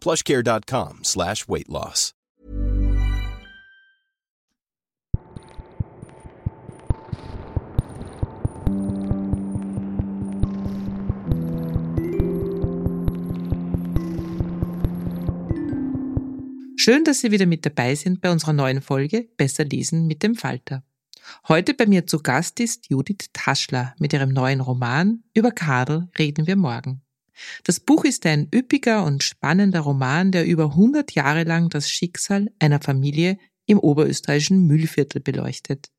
plushcare.com slash weight loss. Schön, dass Sie wieder mit dabei sind bei unserer neuen Folge Besser lesen mit dem Falter. Heute bei mir zu Gast ist Judith Taschler mit ihrem neuen Roman Über Kadel reden wir morgen. Das Buch ist ein üppiger und spannender Roman, der über 100 Jahre lang das Schicksal einer Familie im oberösterreichischen Mühlviertel beleuchtet.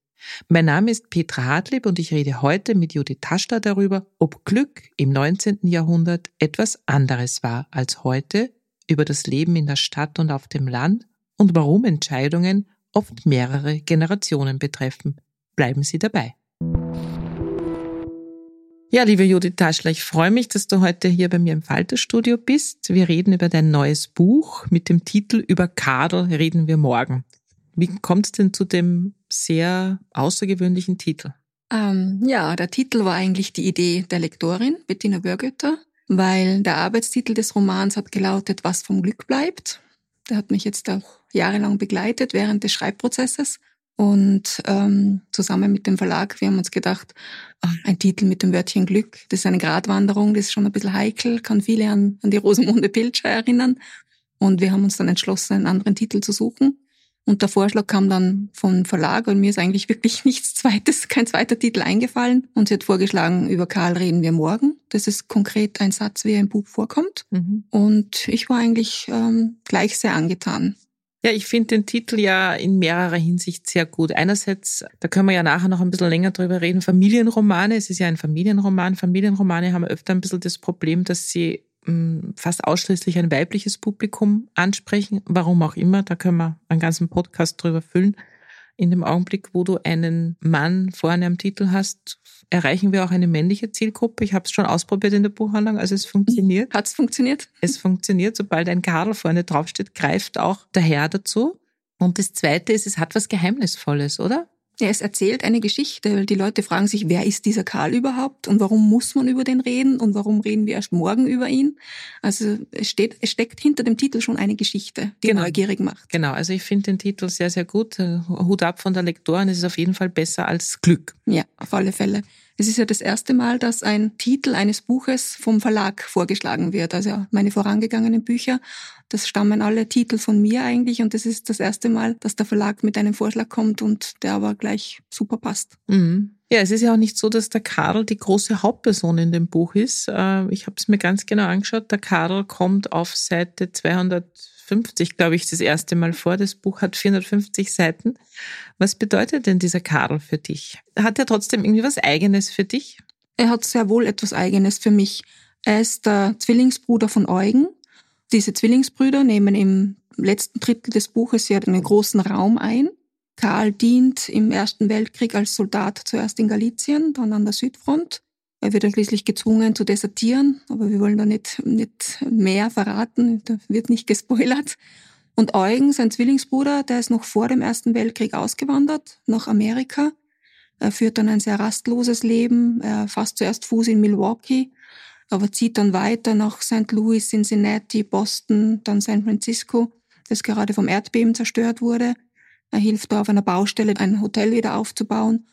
Mein Name ist Petra Hartlieb und ich rede heute mit Judith Taschler darüber, ob Glück im 19. Jahrhundert etwas anderes war als heute, über das Leben in der Stadt und auf dem Land und warum Entscheidungen oft mehrere Generationen betreffen. Bleiben Sie dabei. Ja, liebe Judith Taschler, ich freue mich, dass du heute hier bei mir im Falterstudio bist. Wir reden über dein neues Buch mit dem Titel Über Kadel reden wir morgen. Wie kommt es denn zu dem sehr außergewöhnlichen Titel? Ähm, ja, der Titel war eigentlich die Idee der Lektorin, Bettina Börgötter, weil der Arbeitstitel des Romans hat gelautet, was vom Glück bleibt. Der hat mich jetzt auch jahrelang begleitet während des Schreibprozesses. Und ähm, zusammen mit dem Verlag, wir haben uns gedacht, ach, ein Titel mit dem Wörtchen Glück, das ist eine Gratwanderung, das ist schon ein bisschen heikel, kann viele an, an die Rosamunde Pilcher erinnern. Und wir haben uns dann entschlossen, einen anderen Titel zu suchen. Und der Vorschlag kam dann vom Verlag und mir ist eigentlich wirklich nichts Zweites, kein zweiter Titel eingefallen. Und sie hat vorgeschlagen, über Karl reden wir morgen. Das ist konkret ein Satz, wie er im Buch vorkommt. Mhm. Und ich war eigentlich ähm, gleich sehr angetan. Ja, ich finde den Titel ja in mehrerer Hinsicht sehr gut. Einerseits, da können wir ja nachher noch ein bisschen länger drüber reden, Familienromane. Es ist ja ein Familienroman. Familienromane haben öfter ein bisschen das Problem, dass sie hm, fast ausschließlich ein weibliches Publikum ansprechen. Warum auch immer, da können wir einen ganzen Podcast drüber füllen. In dem Augenblick, wo du einen Mann vorne am Titel hast, erreichen wir auch eine männliche Zielgruppe. Ich habe es schon ausprobiert in der Buchhandlung, also es funktioniert. Hat es funktioniert? Es funktioniert. Sobald ein Kadel vorne draufsteht, greift auch der Herr dazu. Und das Zweite ist, es hat was Geheimnisvolles, oder? Ja, es erzählt eine Geschichte, weil die Leute fragen sich, wer ist dieser Karl überhaupt und warum muss man über den reden und warum reden wir erst morgen über ihn? Also es, steht, es steckt hinter dem Titel schon eine Geschichte, die genau. neugierig macht. Genau, also ich finde den Titel sehr, sehr gut. Hut ab von der Lektorin, es ist auf jeden Fall besser als Glück. Ja, auf alle Fälle. Es ist ja das erste Mal, dass ein Titel eines Buches vom Verlag vorgeschlagen wird. Also meine vorangegangenen Bücher, das stammen alle Titel von mir eigentlich und das ist das erste Mal, dass der Verlag mit einem Vorschlag kommt und der aber gleich super passt. Mhm. Ja, es ist ja auch nicht so, dass der Karl die große Hauptperson in dem Buch ist. Äh, ich habe es mir ganz genau angeschaut. Der Karl kommt auf Seite 200 450, glaube ich, das erste Mal vor. Das Buch hat 450 Seiten. Was bedeutet denn dieser Karl für dich? Hat er trotzdem irgendwie was Eigenes für dich? Er hat sehr wohl etwas Eigenes für mich. Er ist der Zwillingsbruder von Eugen. Diese Zwillingsbrüder nehmen im letzten Drittel des Buches ja einen großen Raum ein. Karl dient im Ersten Weltkrieg als Soldat zuerst in Galizien, dann an der Südfront. Er wird dann schließlich gezwungen zu desertieren, aber wir wollen da nicht, nicht mehr verraten, da wird nicht gespoilert. Und Eugen, sein Zwillingsbruder, der ist noch vor dem Ersten Weltkrieg ausgewandert nach Amerika. Er führt dann ein sehr rastloses Leben. Er fasst zuerst Fuß in Milwaukee, aber zieht dann weiter nach St. Louis, Cincinnati, Boston, dann San Francisco, das gerade vom Erdbeben zerstört wurde. Er hilft da auf einer Baustelle, ein Hotel wieder aufzubauen.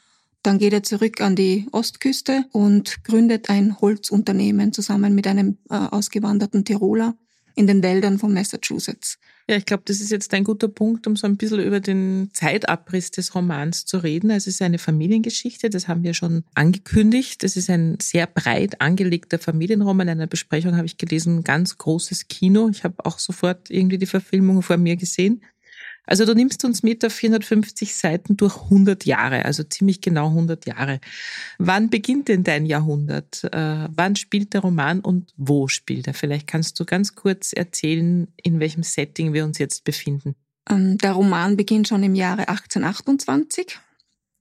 Dann geht er zurück an die Ostküste und gründet ein Holzunternehmen zusammen mit einem äh, ausgewanderten Tiroler in den Wäldern von Massachusetts. Ja, ich glaube, das ist jetzt ein guter Punkt, um so ein bisschen über den Zeitabriss des Romans zu reden. Es ist eine Familiengeschichte, das haben wir schon angekündigt. Es ist ein sehr breit angelegter Familienroman. In einer Besprechung habe ich gelesen, ganz großes Kino. Ich habe auch sofort irgendwie die Verfilmung vor mir gesehen. Also du nimmst uns mit auf 450 Seiten durch 100 Jahre, also ziemlich genau 100 Jahre. Wann beginnt denn dein Jahrhundert? Äh, wann spielt der Roman und wo spielt er? Vielleicht kannst du ganz kurz erzählen, in welchem Setting wir uns jetzt befinden. Ähm, der Roman beginnt schon im Jahre 1828.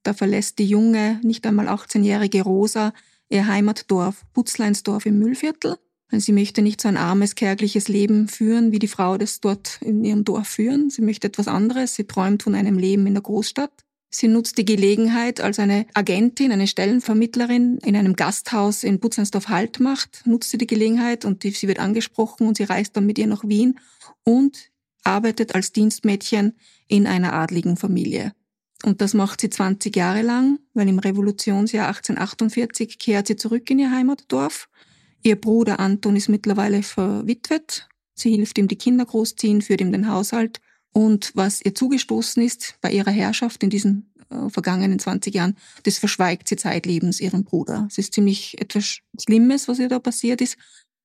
Da verlässt die junge, nicht einmal 18-jährige Rosa ihr Heimatdorf Butzleinsdorf im Müllviertel Sie möchte nicht so ein armes, kärgliches Leben führen, wie die Frau das dort in ihrem Dorf führen. Sie möchte etwas anderes. Sie träumt von einem Leben in der Großstadt. Sie nutzt die Gelegenheit, als eine Agentin, eine Stellenvermittlerin in einem Gasthaus in Butzensdorf Halt macht, nutzt sie die Gelegenheit und sie wird angesprochen und sie reist dann mit ihr nach Wien und arbeitet als Dienstmädchen in einer adligen Familie. Und das macht sie 20 Jahre lang, weil im Revolutionsjahr 1848 kehrt sie zurück in ihr Heimatdorf Ihr Bruder Anton ist mittlerweile verwitwet. Sie hilft ihm die Kinder großziehen, führt ihm den Haushalt. Und was ihr zugestoßen ist bei ihrer Herrschaft in diesen äh, vergangenen 20 Jahren, das verschweigt sie zeitlebens ihrem Bruder. Es ist ziemlich etwas Schlimmes, was ihr da passiert ist.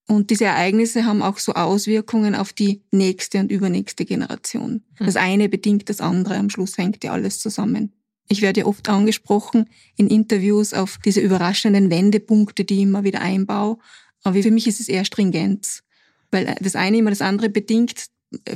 Und diese Ereignisse haben auch so Auswirkungen auf die nächste und übernächste Generation. Mhm. Das eine bedingt das andere. Am Schluss hängt ja alles zusammen. Ich werde ja oft angesprochen in Interviews auf diese überraschenden Wendepunkte, die ich immer wieder einbaue. Aber für mich ist es eher stringent, weil das eine immer das andere bedingt.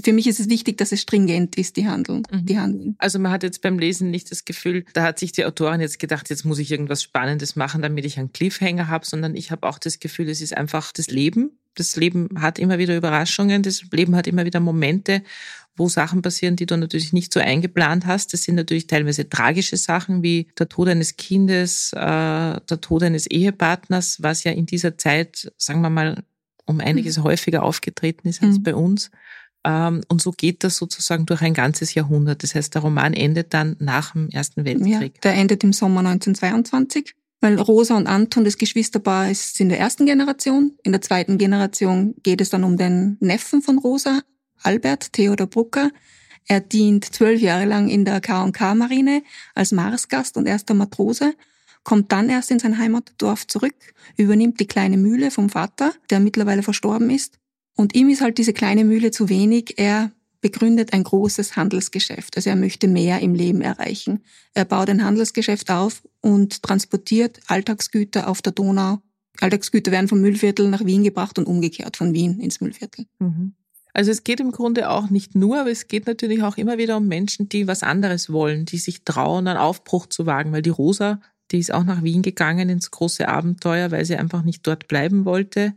Für mich ist es wichtig, dass es stringent ist, die Handlung, mhm. die Handeln. Also man hat jetzt beim Lesen nicht das Gefühl, da hat sich die Autorin jetzt gedacht, jetzt muss ich irgendwas Spannendes machen, damit ich einen Cliffhanger habe, sondern ich habe auch das Gefühl, es ist einfach das Leben. Das Leben hat immer wieder Überraschungen, das Leben hat immer wieder Momente wo Sachen passieren, die du natürlich nicht so eingeplant hast. Das sind natürlich teilweise tragische Sachen wie der Tod eines Kindes, äh, der Tod eines Ehepartners, was ja in dieser Zeit, sagen wir mal, um einiges mhm. häufiger aufgetreten ist als mhm. bei uns. Ähm, und so geht das sozusagen durch ein ganzes Jahrhundert. Das heißt, der Roman endet dann nach dem Ersten Weltkrieg. Ja, der endet im Sommer 1922 weil Rosa und Anton, das Geschwisterpaar, ist in der ersten Generation. In der zweiten Generation geht es dann um den Neffen von Rosa, Albert Theodor Brucker. Er dient zwölf Jahre lang in der K&K-Marine als Marsgast und erster Matrose, kommt dann erst in sein Heimatdorf zurück, übernimmt die kleine Mühle vom Vater, der mittlerweile verstorben ist. Und ihm ist halt diese kleine Mühle zu wenig. Er begründet ein großes Handelsgeschäft. Also er möchte mehr im Leben erreichen. Er baut ein Handelsgeschäft auf und transportiert Alltagsgüter auf der Donau. Alltagsgüter werden vom Müllviertel nach Wien gebracht und umgekehrt von Wien ins Müllviertel. Mhm. Also es geht im Grunde auch nicht nur, aber es geht natürlich auch immer wieder um Menschen, die was anderes wollen, die sich trauen, einen Aufbruch zu wagen, weil die Rosa, die ist auch nach Wien gegangen ins große Abenteuer, weil sie einfach nicht dort bleiben wollte.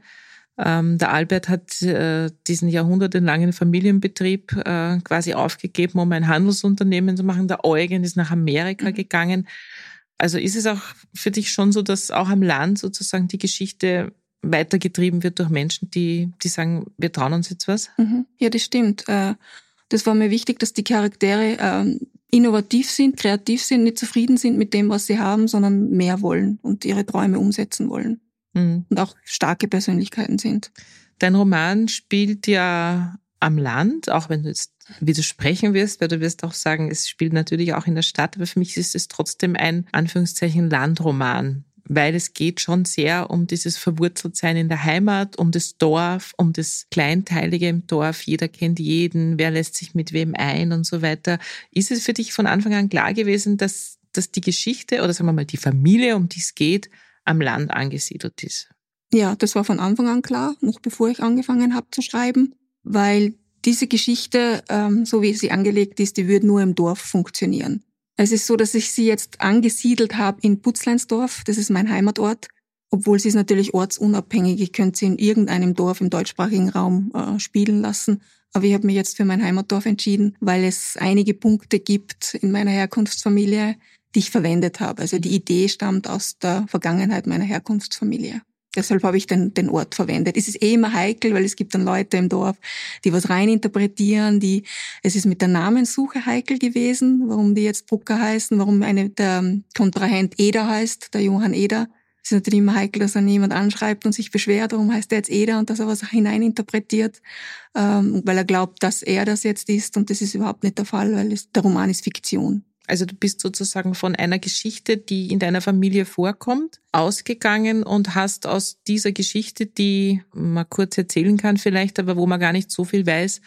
Ähm, der Albert hat äh, diesen jahrhundertelangen Familienbetrieb äh, quasi aufgegeben, um ein Handelsunternehmen zu machen. Der Eugen ist nach Amerika mhm. gegangen. Also ist es auch für dich schon so, dass auch am Land sozusagen die Geschichte weitergetrieben wird durch Menschen, die, die sagen, wir trauen uns jetzt was? Mhm. Ja, das stimmt. Äh, das war mir wichtig, dass die Charaktere ähm, innovativ sind, kreativ sind, nicht zufrieden sind mit dem, was sie haben, sondern mehr wollen und ihre Träume umsetzen wollen. Mhm. Und auch starke Persönlichkeiten sind. Dein Roman spielt ja am Land, auch wenn du jetzt widersprechen wirst, weil du wirst auch sagen, es spielt natürlich auch in der Stadt, aber für mich ist es trotzdem ein Anführungszeichen Landroman weil es geht schon sehr um dieses Verwurzeltsein in der Heimat, um das Dorf, um das Kleinteilige im Dorf. Jeder kennt jeden, wer lässt sich mit wem ein und so weiter. Ist es für dich von Anfang an klar gewesen, dass, dass die Geschichte oder sagen wir mal die Familie, um die es geht, am Land angesiedelt ist? Ja, das war von Anfang an klar, noch bevor ich angefangen habe zu schreiben, weil diese Geschichte, ähm, so wie sie angelegt ist, die würde nur im Dorf funktionieren. Es ist so, dass ich sie jetzt angesiedelt habe in Putzleinsdorf. Das ist mein Heimatort. Obwohl sie ist natürlich ortsunabhängig. Ich könnte sie in irgendeinem Dorf im deutschsprachigen Raum äh, spielen lassen. Aber ich habe mich jetzt für mein Heimatdorf entschieden, weil es einige Punkte gibt in meiner Herkunftsfamilie, die ich verwendet habe. Also die Idee stammt aus der Vergangenheit meiner Herkunftsfamilie. Deshalb habe ich den, den Ort verwendet. Es ist eh immer heikel, weil es gibt dann Leute im Dorf, die was reininterpretieren, die, es ist mit der Namenssuche heikel gewesen, warum die jetzt Brucker heißen, warum eine, der Kontrahent Eder heißt, der Johann Eder. Es ist natürlich immer heikel, dass dann jemand anschreibt und sich beschwert, warum heißt er jetzt Eder und dass er was hineininterpretiert, ähm, weil er glaubt, dass er das jetzt ist und das ist überhaupt nicht der Fall, weil es, der Roman ist Fiktion. Also du bist sozusagen von einer Geschichte, die in deiner Familie vorkommt, ausgegangen und hast aus dieser Geschichte, die man kurz erzählen kann vielleicht, aber wo man gar nicht so viel weiß,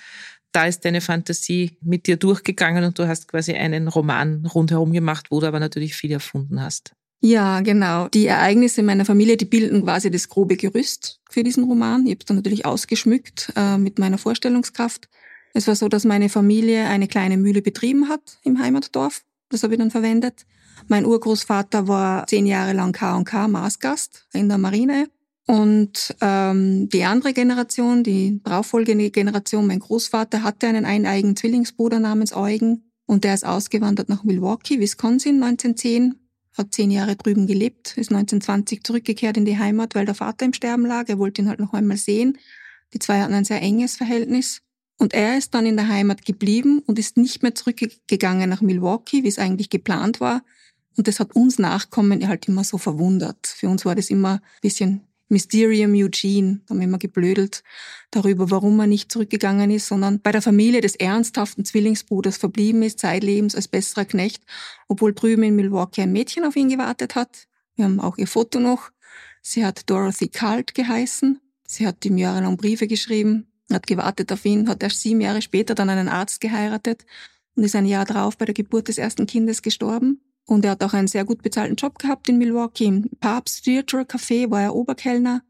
da ist deine Fantasie mit dir durchgegangen und du hast quasi einen Roman rundherum gemacht, wo du aber natürlich viel erfunden hast. Ja, genau. Die Ereignisse meiner Familie, die bilden quasi das grobe Gerüst für diesen Roman. Ich habe es dann natürlich ausgeschmückt äh, mit meiner Vorstellungskraft. Es war so, dass meine Familie eine kleine Mühle betrieben hat im Heimatdorf das habe ich dann verwendet. Mein Urgroßvater war zehn Jahre lang K&K Maßgast in der Marine. Und ähm, die andere Generation, die darauffolgende Generation, mein Großvater hatte einen eineigen Zwillingsbruder namens Eugen und der ist ausgewandert nach Milwaukee, Wisconsin 1910, hat zehn Jahre drüben gelebt, ist 1920 zurückgekehrt in die Heimat, weil der Vater im Sterben lag. Er wollte ihn halt noch einmal sehen. Die zwei hatten ein sehr enges Verhältnis. Und er ist dann in der Heimat geblieben und ist nicht mehr zurückgegangen nach Milwaukee, wie es eigentlich geplant war. Und das hat uns Nachkommen halt immer so verwundert. Für uns war das immer ein bisschen Mysterium Eugene. Da haben wir immer geblödelt darüber, warum er nicht zurückgegangen ist, sondern bei der Familie des ernsthaften Zwillingsbruders verblieben ist, zeitlebens als besserer Knecht, obwohl drüben in Milwaukee ein Mädchen auf ihn gewartet hat. Wir haben auch ihr Foto noch. Sie hat Dorothy Kalt geheißen. Sie hat ihm jahrelang Briefe geschrieben hat gewartet auf ihn, hat erst sieben Jahre später dann einen Arzt geheiratet und ist ein Jahr darauf bei der Geburt des ersten Kindes gestorben. Und er hat auch einen sehr gut bezahlten Job gehabt in Milwaukee. Im Papst Theatre Café war er Oberkellner.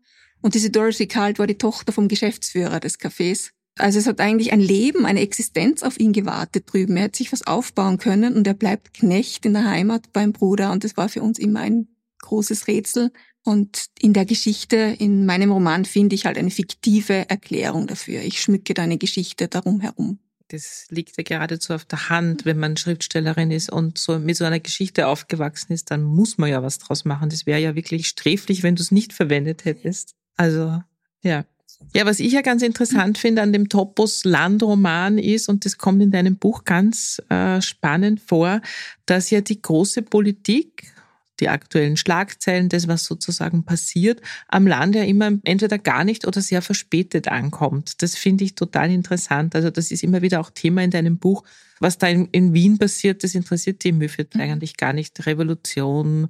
Und diese Dorothy Kalt war die Tochter vom Geschäftsführer des Cafés. Also es hat eigentlich ein Leben, eine Existenz auf ihn gewartet drüben. Er hat sich was aufbauen können und er bleibt Knecht in der Heimat beim Bruder. Und das war für uns immer ein großes Rätsel, und in der Geschichte, in meinem Roman, finde ich halt eine fiktive Erklärung dafür. Ich schmücke da eine Geschichte darum herum. Das liegt ja geradezu auf der Hand, wenn man Schriftstellerin ist und so mit so einer Geschichte aufgewachsen ist, dann muss man ja was draus machen. Das wäre ja wirklich sträflich, wenn du es nicht verwendet hättest. Also, ja. Ja, was ich ja ganz interessant finde an dem Topos Landroman ist, und das kommt in deinem Buch ganz äh, spannend vor, dass ja die große Politik die aktuellen Schlagzeilen, das, was sozusagen passiert, am Land ja immer entweder gar nicht oder sehr verspätet ankommt. Das finde ich total interessant. Also das ist immer wieder auch Thema in deinem Buch. Was da in, in Wien passiert, das interessiert die Müffet mhm. eigentlich gar nicht. Revolution,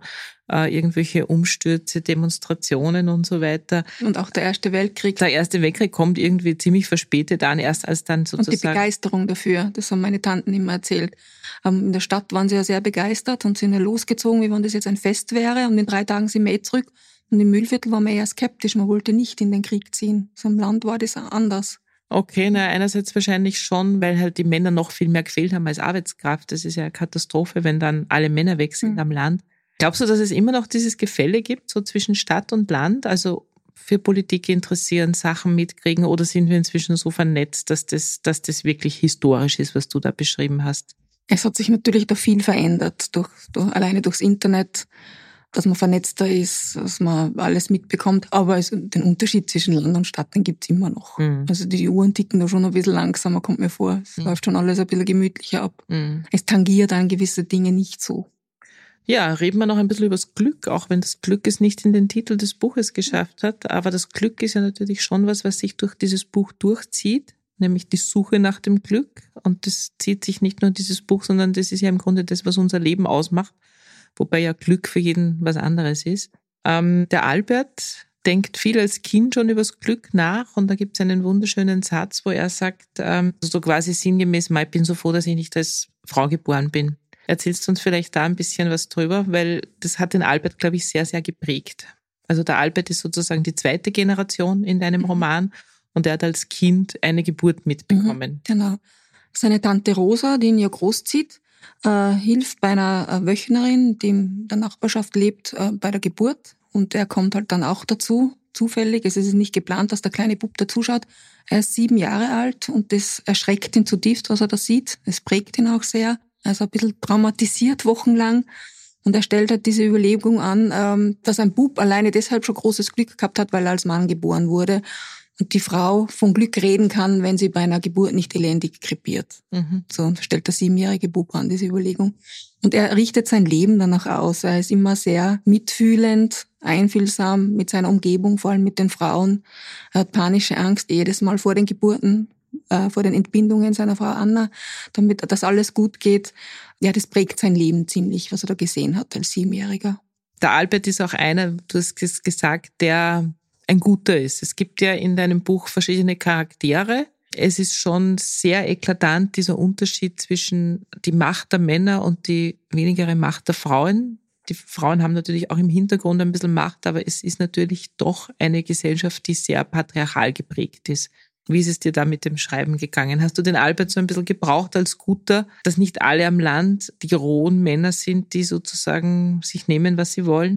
äh, irgendwelche Umstürze, Demonstrationen und so weiter. Und auch der Erste Weltkrieg. Der Erste Weltkrieg kommt irgendwie ziemlich verspätet an, erst als dann sozusagen. Und die Begeisterung dafür, das haben meine Tanten immer erzählt. Ähm, in der Stadt waren sie ja sehr begeistert und sind ja losgezogen, wie wenn das jetzt ein Fest wäre. Und in drei Tagen sind wir eh zurück. Und im Mühlviertel war man eher skeptisch, man wollte nicht in den Krieg ziehen. So im Land war das anders. Okay, na einerseits wahrscheinlich schon, weil halt die Männer noch viel mehr gefehlt haben als Arbeitskraft. Das ist ja eine Katastrophe, wenn dann alle Männer weg sind mhm. am Land. Glaubst du, dass es immer noch dieses Gefälle gibt, so zwischen Stadt und Land? Also für Politik interessieren, Sachen mitkriegen oder sind wir inzwischen so vernetzt, dass das, dass das wirklich historisch ist, was du da beschrieben hast? Es hat sich natürlich da viel verändert, durch, durch, alleine durchs Internet dass man vernetzter ist, dass man alles mitbekommt. Aber es, den Unterschied zwischen Land und Stadt, den gibt's immer noch. Mhm. Also die Uhren ticken da schon ein bisschen langsamer, kommt mir vor. Es mhm. läuft schon alles ein bisschen gemütlicher ab. Mhm. Es tangiert dann gewisse Dinge nicht so. Ja, reden wir noch ein bisschen über das Glück, auch wenn das Glück es nicht in den Titel des Buches geschafft hat. Aber das Glück ist ja natürlich schon was, was sich durch dieses Buch durchzieht, nämlich die Suche nach dem Glück. Und das zieht sich nicht nur dieses Buch, sondern das ist ja im Grunde das, was unser Leben ausmacht wobei ja Glück für jeden was anderes ist. Ähm, der Albert denkt viel als Kind schon übers Glück nach und da gibt es einen wunderschönen Satz, wo er sagt, ähm, so quasi sinngemäß, ich bin so froh, dass ich nicht als Frau geboren bin. Erzählst du uns vielleicht da ein bisschen was drüber, weil das hat den Albert, glaube ich, sehr, sehr geprägt. Also der Albert ist sozusagen die zweite Generation in deinem mhm. Roman und er hat als Kind eine Geburt mitbekommen. Mhm, genau. Seine Tante Rosa, die ihn ja großzieht, äh, hilft bei einer äh, Wöchnerin, die in der Nachbarschaft lebt, äh, bei der Geburt. Und er kommt halt dann auch dazu, zufällig. Es ist nicht geplant, dass der kleine Bub dazuschaut. Er ist sieben Jahre alt und das erschreckt ihn zutiefst, was er da sieht. Es prägt ihn auch sehr. Er ist ein bisschen traumatisiert wochenlang. Und er stellt halt diese Überlegung an, ähm, dass ein Bub alleine deshalb schon großes Glück gehabt hat, weil er als Mann geboren wurde. Und die Frau von Glück reden kann, wenn sie bei einer Geburt nicht elendig krepiert. Mhm. So stellt der siebenjährige Bub an, diese Überlegung. Und er richtet sein Leben danach aus. Er ist immer sehr mitfühlend, einfühlsam mit seiner Umgebung, vor allem mit den Frauen. Er hat panische Angst jedes Mal vor den Geburten, äh, vor den Entbindungen seiner Frau Anna, damit das alles gut geht. Ja, das prägt sein Leben ziemlich, was er da gesehen hat als Siebenjähriger. Der Albert ist auch einer, du hast gesagt, der ein guter ist. Es gibt ja in deinem Buch verschiedene Charaktere. Es ist schon sehr eklatant, dieser Unterschied zwischen die Macht der Männer und die wenigere Macht der Frauen. Die Frauen haben natürlich auch im Hintergrund ein bisschen Macht, aber es ist natürlich doch eine Gesellschaft, die sehr patriarchal geprägt ist. Wie ist es dir da mit dem Schreiben gegangen? Hast du den Albert so ein bisschen gebraucht als Guter, dass nicht alle am Land die rohen Männer sind, die sozusagen sich nehmen, was sie wollen?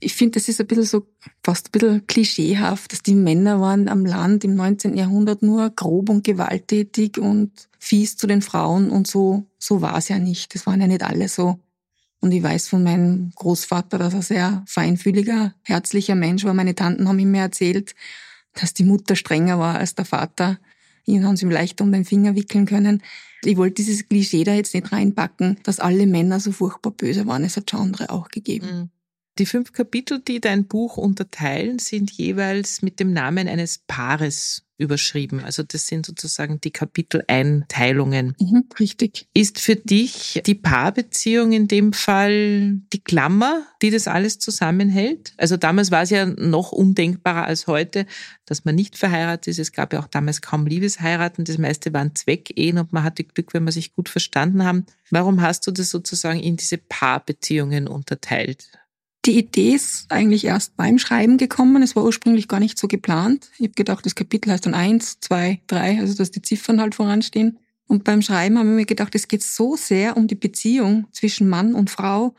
Ich finde, das ist ein bisschen so, fast ein bisschen klischeehaft, dass die Männer waren am Land im 19. Jahrhundert nur grob und gewalttätig und fies zu den Frauen und so, so war es ja nicht. Das waren ja nicht alle so. Und ich weiß von meinem Großvater, dass er sehr feinfühliger, herzlicher Mensch war. Meine Tanten haben ihm mir erzählt, dass die Mutter strenger war als der Vater. Ihn haben sie ihm leicht um den Finger wickeln können. Ich wollte dieses Klischee da jetzt nicht reinpacken, dass alle Männer so furchtbar böse waren. Es hat schon auch gegeben. Mhm. Die fünf Kapitel, die dein Buch unterteilen, sind jeweils mit dem Namen eines Paares überschrieben. Also das sind sozusagen die Kapiteleinteilungen. Mhm, richtig. Ist für dich die Paarbeziehung in dem Fall die Klammer, die das alles zusammenhält? Also damals war es ja noch undenkbarer als heute, dass man nicht verheiratet ist. Es gab ja auch damals kaum Liebesheiraten. Das meiste waren Zweckehen und man hatte Glück, wenn man sich gut verstanden haben. Warum hast du das sozusagen in diese Paarbeziehungen unterteilt? Die Idee ist eigentlich erst beim Schreiben gekommen. Es war ursprünglich gar nicht so geplant. Ich habe gedacht, das Kapitel heißt dann eins, zwei, drei, also dass die Ziffern halt voranstehen. Und beim Schreiben habe ich mir gedacht, es geht so sehr um die Beziehung zwischen Mann und Frau,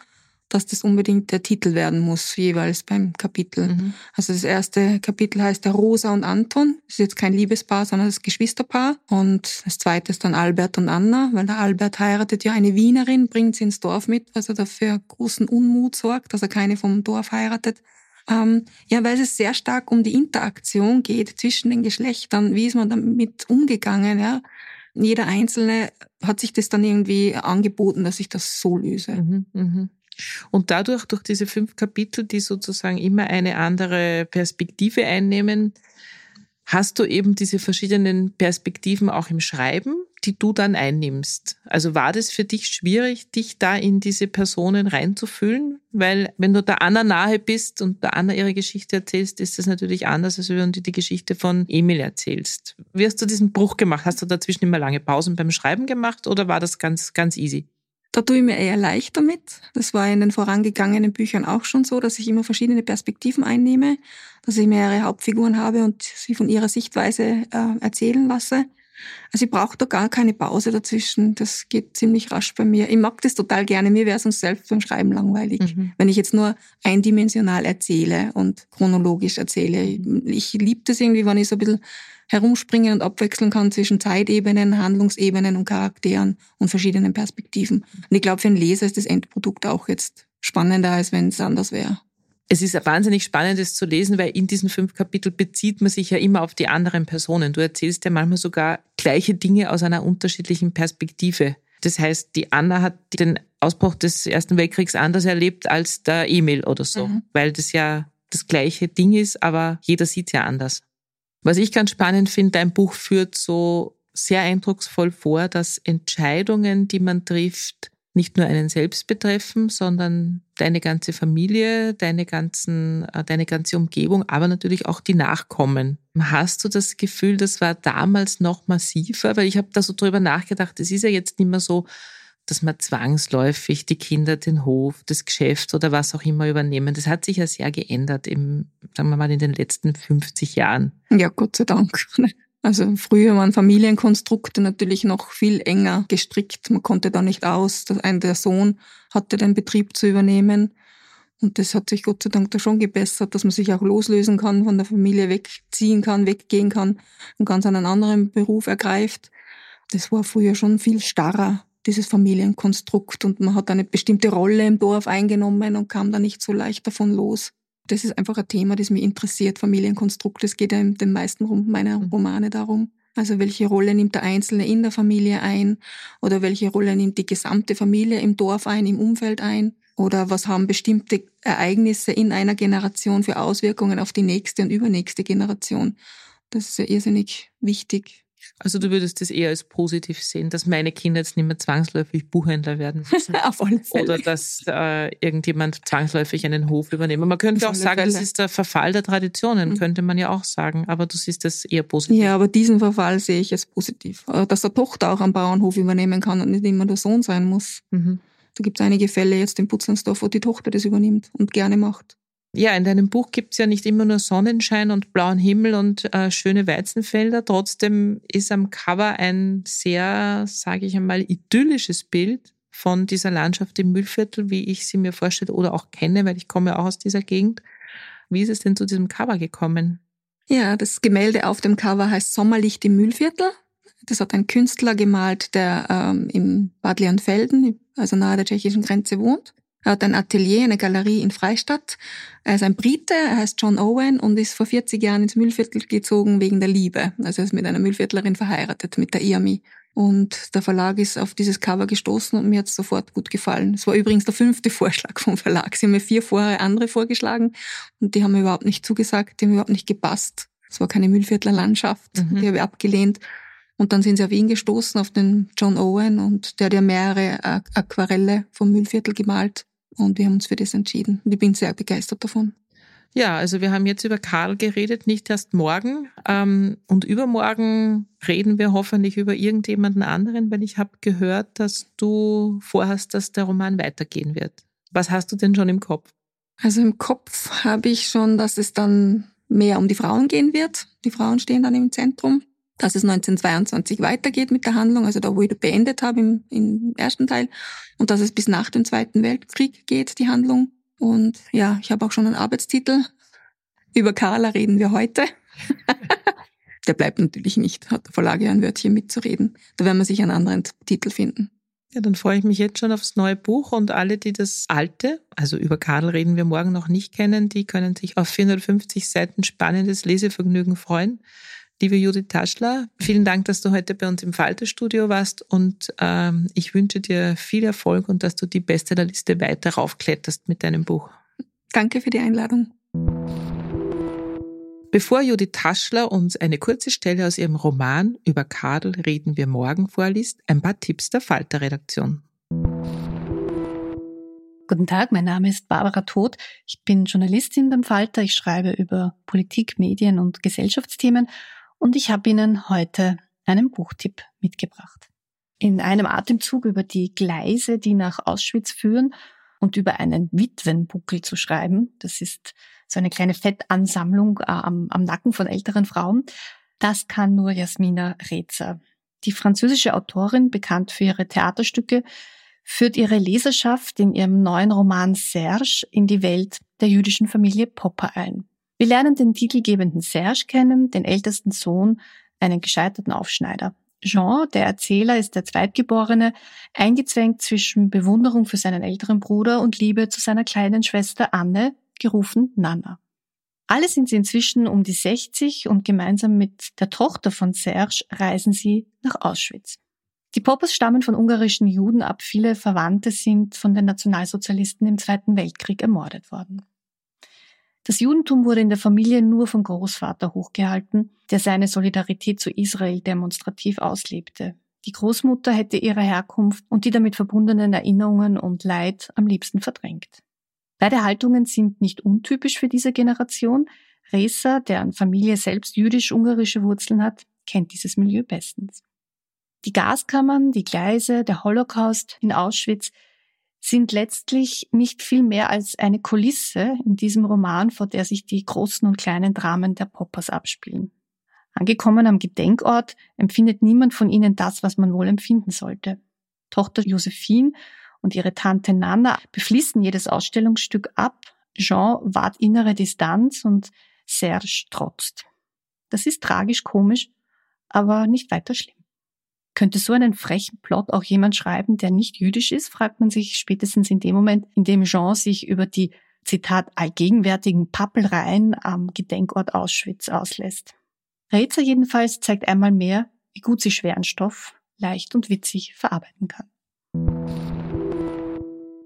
dass das unbedingt der Titel werden muss, jeweils beim Kapitel. Mhm. Also das erste Kapitel heißt der Rosa und Anton. Das ist jetzt kein Liebespaar, sondern das Geschwisterpaar. Und das zweite ist dann Albert und Anna, weil der Albert heiratet ja eine Wienerin, bringt sie ins Dorf mit, was er dafür großen Unmut sorgt, dass er keine vom Dorf heiratet. Ähm, ja, weil es sehr stark um die Interaktion geht zwischen den Geschlechtern. Wie ist man damit umgegangen? Ja? Jeder Einzelne hat sich das dann irgendwie angeboten, dass ich das so löse. Mhm, mh. Und dadurch, durch diese fünf Kapitel, die sozusagen immer eine andere Perspektive einnehmen, hast du eben diese verschiedenen Perspektiven auch im Schreiben, die du dann einnimmst. Also war das für dich schwierig, dich da in diese Personen reinzufühlen? Weil wenn du der Anna nahe bist und der Anna ihre Geschichte erzählst, ist das natürlich anders, als wenn du die Geschichte von Emil erzählst. Wie hast du diesen Bruch gemacht? Hast du dazwischen immer lange Pausen beim Schreiben gemacht oder war das ganz, ganz easy? Da tue ich mir eher leicht damit. Das war in den vorangegangenen Büchern auch schon so, dass ich immer verschiedene Perspektiven einnehme, dass ich mehrere Hauptfiguren habe und sie von ihrer Sichtweise äh, erzählen lasse. Also ich brauche da gar keine Pause dazwischen. Das geht ziemlich rasch bei mir. Ich mag das total gerne. Mir wäre es uns selbst beim Schreiben langweilig, mhm. wenn ich jetzt nur eindimensional erzähle und chronologisch erzähle. Ich liebe das irgendwie, wenn ich so ein bisschen herumspringen und abwechseln kann zwischen Zeitebenen, Handlungsebenen und Charakteren und verschiedenen Perspektiven. Und ich glaube, für einen Leser ist das Endprodukt auch jetzt spannender, als wenn es anders wäre. Es ist wahnsinnig spannend, es zu lesen, weil in diesen fünf Kapiteln bezieht man sich ja immer auf die anderen Personen. Du erzählst ja manchmal sogar gleiche Dinge aus einer unterschiedlichen Perspektive. Das heißt, die Anna hat den Ausbruch des Ersten Weltkriegs anders erlebt als der Emil oder so, mhm. weil das ja das gleiche Ding ist, aber jeder sieht ja anders. Was ich ganz spannend finde, dein Buch führt so sehr eindrucksvoll vor, dass Entscheidungen, die man trifft, nicht nur einen selbst betreffen, sondern deine ganze Familie, deine ganzen, äh, deine ganze Umgebung, aber natürlich auch die Nachkommen. Hast du das Gefühl, das war damals noch massiver? Weil ich habe da so drüber nachgedacht, es ist ja jetzt nicht mehr so, dass man zwangsläufig die Kinder den Hof, das Geschäft oder was auch immer übernehmen. Das hat sich ja sehr geändert im, sagen wir mal, in den letzten 50 Jahren. Ja, Gott sei Dank. Also früher waren Familienkonstrukte natürlich noch viel enger gestrickt. Man konnte da nicht aus. Ein der Sohn hatte den Betrieb zu übernehmen. Und das hat sich Gott sei Dank da schon gebessert, dass man sich auch loslösen kann, von der Familie wegziehen kann, weggehen kann und ganz einen anderen Beruf ergreift. Das war früher schon viel starrer, dieses Familienkonstrukt. Und man hat eine bestimmte Rolle im Dorf eingenommen und kam da nicht so leicht davon los das ist einfach ein Thema, das mich interessiert, Familienkonstrukt. Es geht ja in den meisten meiner mhm. Romane darum. Also welche Rolle nimmt der Einzelne in der Familie ein oder welche Rolle nimmt die gesamte Familie im Dorf ein, im Umfeld ein oder was haben bestimmte Ereignisse in einer Generation für Auswirkungen auf die nächste und übernächste Generation. Das ist ja irrsinnig wichtig. Also du würdest das eher als positiv sehen, dass meine Kinder jetzt nicht mehr zwangsläufig Buchhändler werden müssen. Auf alle Fälle. Oder dass äh, irgendjemand zwangsläufig einen Hof übernimmt. Man könnte auch sagen, Fälle. das ist der Verfall der Traditionen, mhm. könnte man ja auch sagen. Aber du siehst das eher positiv. Ja, aber diesen Verfall sehe ich als positiv. Äh, dass der Tochter auch am Bauernhof übernehmen kann und nicht immer der Sohn sein muss. Mhm. Da gibt es einige Fälle jetzt in Putzlandsdorf, wo die Tochter das übernimmt und gerne macht. Ja, in deinem Buch gibt es ja nicht immer nur Sonnenschein und blauen Himmel und äh, schöne Weizenfelder. Trotzdem ist am Cover ein sehr, sage ich einmal, idyllisches Bild von dieser Landschaft im Müllviertel, wie ich sie mir vorstelle oder auch kenne, weil ich komme auch aus dieser Gegend. Wie ist es denn zu diesem Cover gekommen? Ja, das Gemälde auf dem Cover heißt Sommerlicht im Müllviertel. Das hat ein Künstler gemalt, der ähm, im Bad Leonfelden, also nahe der tschechischen Grenze wohnt. Er hat ein Atelier, eine Galerie in Freistadt. Er ist ein Brite, er heißt John Owen und ist vor 40 Jahren ins Müllviertel gezogen wegen der Liebe. Also er ist mit einer Müllviertlerin verheiratet, mit der Iami. Und der Verlag ist auf dieses Cover gestoßen und mir hat es sofort gut gefallen. Es war übrigens der fünfte Vorschlag vom Verlag. Sie haben mir vier vorher andere vorgeschlagen und die haben mir überhaupt nicht zugesagt, die haben überhaupt nicht gepasst. Es war keine Müllviertler Landschaft, mhm. die habe ich abgelehnt. Und dann sind sie auf ihn gestoßen, auf den John Owen und der hat ja mehrere Aquarelle vom Müllviertel gemalt. Und wir haben uns für das entschieden. Und ich bin sehr begeistert davon. Ja, also wir haben jetzt über Karl geredet, nicht erst morgen. Ähm, und übermorgen reden wir hoffentlich über irgendjemanden anderen, weil ich habe gehört, dass du vorhast, dass der Roman weitergehen wird. Was hast du denn schon im Kopf? Also im Kopf habe ich schon, dass es dann mehr um die Frauen gehen wird. Die Frauen stehen dann im Zentrum dass es 1922 weitergeht mit der Handlung, also da, wo ich beendet habe im, im ersten Teil, und dass es bis nach dem Zweiten Weltkrieg geht, die Handlung. Und ja, ich habe auch schon einen Arbeitstitel. Über Carla reden wir heute. der bleibt natürlich nicht, hat der Verlag ja ein Wörtchen mitzureden. Da werden wir sich einen anderen Titel finden. Ja, dann freue ich mich jetzt schon aufs neue Buch und alle, die das alte, also über Karl reden wir morgen noch nicht kennen, die können sich auf 450 Seiten spannendes Lesevergnügen freuen. Liebe Judith Taschler, vielen Dank, dass du heute bei uns im Falterstudio warst und ähm, ich wünsche dir viel Erfolg und dass du die Beste der Liste weiter raufkletterst mit deinem Buch. Danke für die Einladung. Bevor Judith Taschler uns eine kurze Stelle aus ihrem Roman über Kadel reden wir morgen vorliest, ein paar Tipps der Falter-Redaktion. Guten Tag, mein Name ist Barbara Todt. Ich bin Journalistin beim Falter. Ich schreibe über Politik, Medien und Gesellschaftsthemen und ich habe Ihnen heute einen Buchtipp mitgebracht. In einem Atemzug über die Gleise, die nach Auschwitz führen und über einen Witwenbuckel zu schreiben, das ist so eine kleine Fettansammlung äh, am, am Nacken von älteren Frauen, das kann nur Jasmina Rezer. Die französische Autorin, bekannt für ihre Theaterstücke, führt ihre Leserschaft in ihrem neuen Roman Serge in die Welt der jüdischen Familie Popper ein. Wir lernen den titelgebenden Serge kennen, den ältesten Sohn, einen gescheiterten Aufschneider. Jean, der Erzähler, ist der Zweitgeborene, eingezwängt zwischen Bewunderung für seinen älteren Bruder und Liebe zu seiner kleinen Schwester Anne, gerufen Nana. Alle sind sie inzwischen um die 60 und gemeinsam mit der Tochter von Serge reisen sie nach Auschwitz. Die Poppers stammen von ungarischen Juden ab, viele Verwandte sind von den Nationalsozialisten im Zweiten Weltkrieg ermordet worden. Das Judentum wurde in der Familie nur vom Großvater hochgehalten, der seine Solidarität zu Israel demonstrativ auslebte. Die Großmutter hätte ihre Herkunft und die damit verbundenen Erinnerungen und Leid am liebsten verdrängt. Beide Haltungen sind nicht untypisch für diese Generation. Reza, deren Familie selbst jüdisch-ungarische Wurzeln hat, kennt dieses Milieu bestens. Die Gaskammern, die Gleise, der Holocaust in Auschwitz sind letztlich nicht viel mehr als eine Kulisse in diesem Roman, vor der sich die großen und kleinen Dramen der Poppers abspielen. Angekommen am Gedenkort empfindet niemand von ihnen das, was man wohl empfinden sollte. Tochter Josephine und ihre Tante Nana befließen jedes Ausstellungsstück ab. Jean wahrt innere Distanz und Serge trotzt. Das ist tragisch komisch, aber nicht weiter schlimm. Könnte so einen frechen Plot auch jemand schreiben, der nicht jüdisch ist, fragt man sich spätestens in dem Moment, in dem Jean sich über die, Zitat, allgegenwärtigen Pappelreihen am Gedenkort Auschwitz auslässt. Rätzer jedenfalls zeigt einmal mehr, wie gut sie schweren Stoff leicht und witzig verarbeiten kann.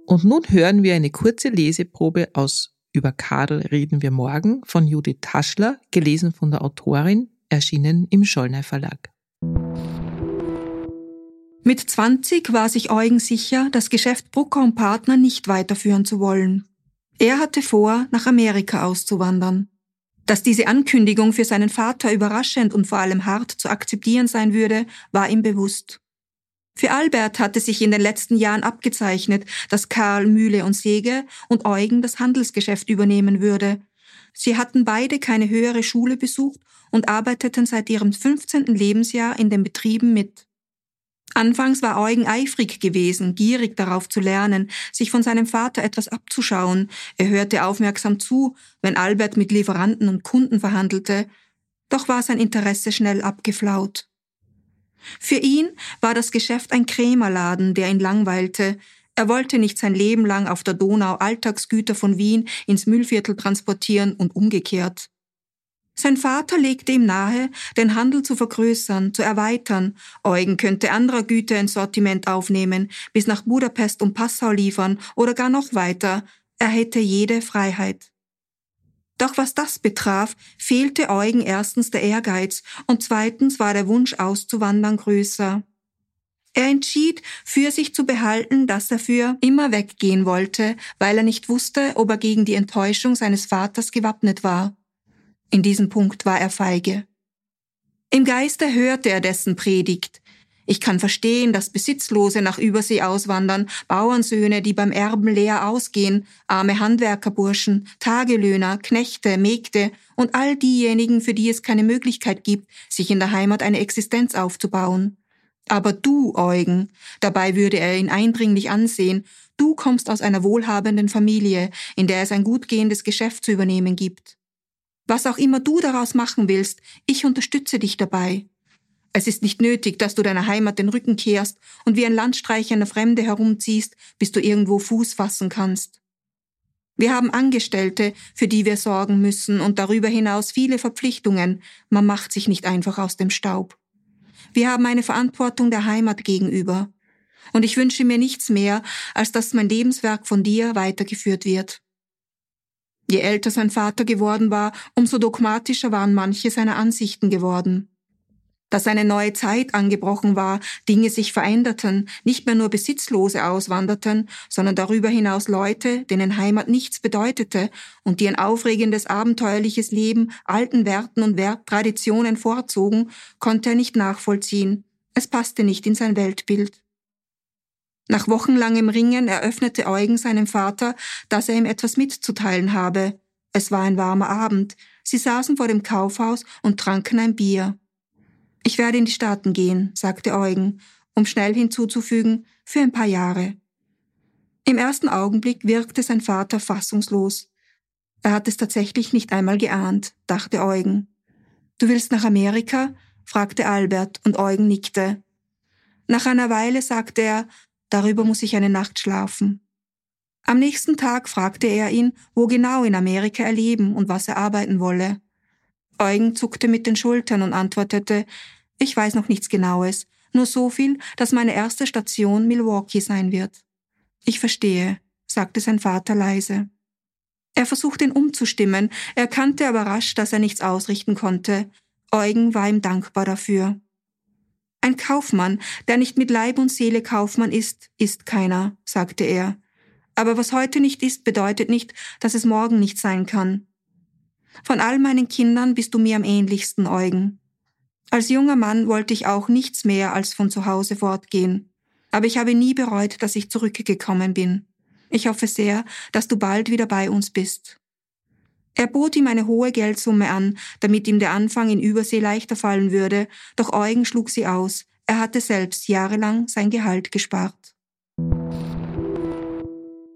Und nun hören wir eine kurze Leseprobe aus Über Kadel reden wir morgen von Judith Taschler, gelesen von der Autorin, erschienen im Schollner Verlag. Mit 20 war sich Eugen sicher, das Geschäft Brucker und Partner nicht weiterführen zu wollen. Er hatte vor, nach Amerika auszuwandern. Dass diese Ankündigung für seinen Vater überraschend und vor allem hart zu akzeptieren sein würde, war ihm bewusst. Für Albert hatte sich in den letzten Jahren abgezeichnet, dass Karl Mühle und Säge und Eugen das Handelsgeschäft übernehmen würde. Sie hatten beide keine höhere Schule besucht und arbeiteten seit ihrem 15. Lebensjahr in den Betrieben mit. Anfangs war Eugen eifrig gewesen, gierig darauf zu lernen, sich von seinem Vater etwas abzuschauen. Er hörte aufmerksam zu, wenn Albert mit Lieferanten und Kunden verhandelte. Doch war sein Interesse schnell abgeflaut. Für ihn war das Geschäft ein Krämerladen, der ihn langweilte. Er wollte nicht sein Leben lang auf der Donau Alltagsgüter von Wien ins Müllviertel transportieren und umgekehrt. Sein Vater legte ihm nahe, den Handel zu vergrößern, zu erweitern. Eugen könnte anderer Güter ins Sortiment aufnehmen, bis nach Budapest und Passau liefern oder gar noch weiter. Er hätte jede Freiheit. Doch was das betraf, fehlte Eugen erstens der Ehrgeiz und zweitens war der Wunsch auszuwandern größer. Er entschied, für sich zu behalten, dass er für immer weggehen wollte, weil er nicht wusste, ob er gegen die Enttäuschung seines Vaters gewappnet war. In diesem Punkt war er feige. Im Geiste hörte er dessen Predigt. Ich kann verstehen, dass Besitzlose nach Übersee auswandern, Bauernsöhne, die beim Erben leer ausgehen, arme Handwerkerburschen, Tagelöhner, Knechte, Mägde und all diejenigen, für die es keine Möglichkeit gibt, sich in der Heimat eine Existenz aufzubauen. Aber du, Eugen, dabei würde er ihn eindringlich ansehen, du kommst aus einer wohlhabenden Familie, in der es ein gut gehendes Geschäft zu übernehmen gibt. Was auch immer du daraus machen willst, ich unterstütze dich dabei. Es ist nicht nötig, dass du deiner Heimat den Rücken kehrst und wie ein landstreichender Fremde herumziehst, bis du irgendwo Fuß fassen kannst. Wir haben Angestellte, für die wir sorgen müssen und darüber hinaus viele Verpflichtungen. Man macht sich nicht einfach aus dem Staub. Wir haben eine Verantwortung der Heimat gegenüber. Und ich wünsche mir nichts mehr, als dass mein Lebenswerk von dir weitergeführt wird. Je älter sein Vater geworden war, umso dogmatischer waren manche seiner Ansichten geworden. Dass eine neue Zeit angebrochen war, Dinge sich veränderten, nicht mehr nur Besitzlose auswanderten, sondern darüber hinaus Leute, denen Heimat nichts bedeutete und die ein aufregendes, abenteuerliches Leben alten Werten und Werttraditionen vorzogen, konnte er nicht nachvollziehen. Es passte nicht in sein Weltbild. Nach wochenlangem Ringen eröffnete Eugen seinem Vater, dass er ihm etwas mitzuteilen habe. Es war ein warmer Abend. Sie saßen vor dem Kaufhaus und tranken ein Bier. Ich werde in die Staaten gehen, sagte Eugen, um schnell hinzuzufügen, für ein paar Jahre. Im ersten Augenblick wirkte sein Vater fassungslos. Er hat es tatsächlich nicht einmal geahnt, dachte Eugen. Du willst nach Amerika? fragte Albert, und Eugen nickte. Nach einer Weile sagte er, Darüber muss ich eine Nacht schlafen. Am nächsten Tag fragte er ihn, wo genau in Amerika er leben und was er arbeiten wolle. Eugen zuckte mit den Schultern und antwortete, ich weiß noch nichts Genaues, nur so viel, dass meine erste Station Milwaukee sein wird. Ich verstehe, sagte sein Vater leise. Er versuchte ihn umzustimmen, er erkannte aber rasch, dass er nichts ausrichten konnte. Eugen war ihm dankbar dafür. Ein Kaufmann, der nicht mit Leib und Seele Kaufmann ist, ist keiner, sagte er. Aber was heute nicht ist, bedeutet nicht, dass es morgen nicht sein kann. Von all meinen Kindern bist du mir am ähnlichsten, Eugen. Als junger Mann wollte ich auch nichts mehr als von zu Hause fortgehen. Aber ich habe nie bereut, dass ich zurückgekommen bin. Ich hoffe sehr, dass du bald wieder bei uns bist. Er bot ihm eine hohe Geldsumme an, damit ihm der Anfang in Übersee leichter fallen würde, doch Eugen schlug sie aus. Er hatte selbst jahrelang sein Gehalt gespart.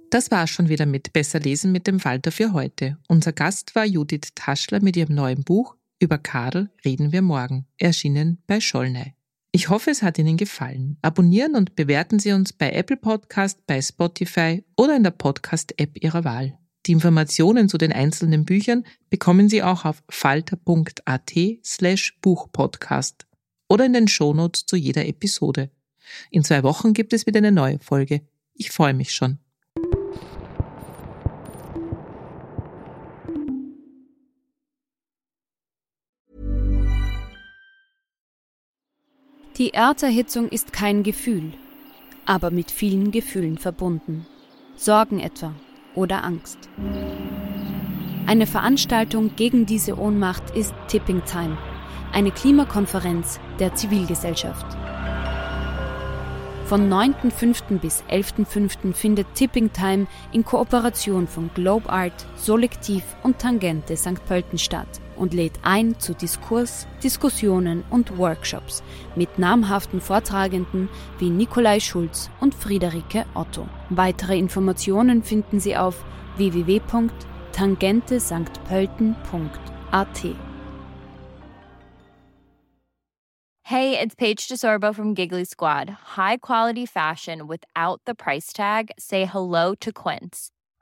Das war schon wieder mit Besser lesen mit dem Falter für heute. Unser Gast war Judith Taschler mit ihrem neuen Buch Über Kadel reden wir morgen, erschienen bei Schollnei. Ich hoffe, es hat Ihnen gefallen. Abonnieren und bewerten Sie uns bei Apple Podcast, bei Spotify oder in der Podcast-App Ihrer Wahl. Die Informationen zu den einzelnen Büchern bekommen Sie auch auf falter.at slash Buchpodcast oder in den Shownotes zu jeder Episode. In zwei Wochen gibt es wieder eine neue Folge. Ich freue mich schon. Die Erderhitzung ist kein Gefühl, aber mit vielen Gefühlen verbunden. Sorgen etwa oder Angst. Eine Veranstaltung gegen diese Ohnmacht ist Tipping Time, eine Klimakonferenz der Zivilgesellschaft. Von 9.5. bis 11.5. findet Tipping Time in Kooperation von Globe Art, Solektiv und Tangente St. Pölten statt und lädt ein zu Diskurs, Diskussionen und Workshops mit namhaften Vortragenden wie Nikolai Schulz und Friederike Otto. Weitere Informationen finden Sie auf www.tangentesanktpölten.at. Hey, it's Paige DeSorbo from Giggly Squad. High quality fashion without the price tag. Say hello to Quince.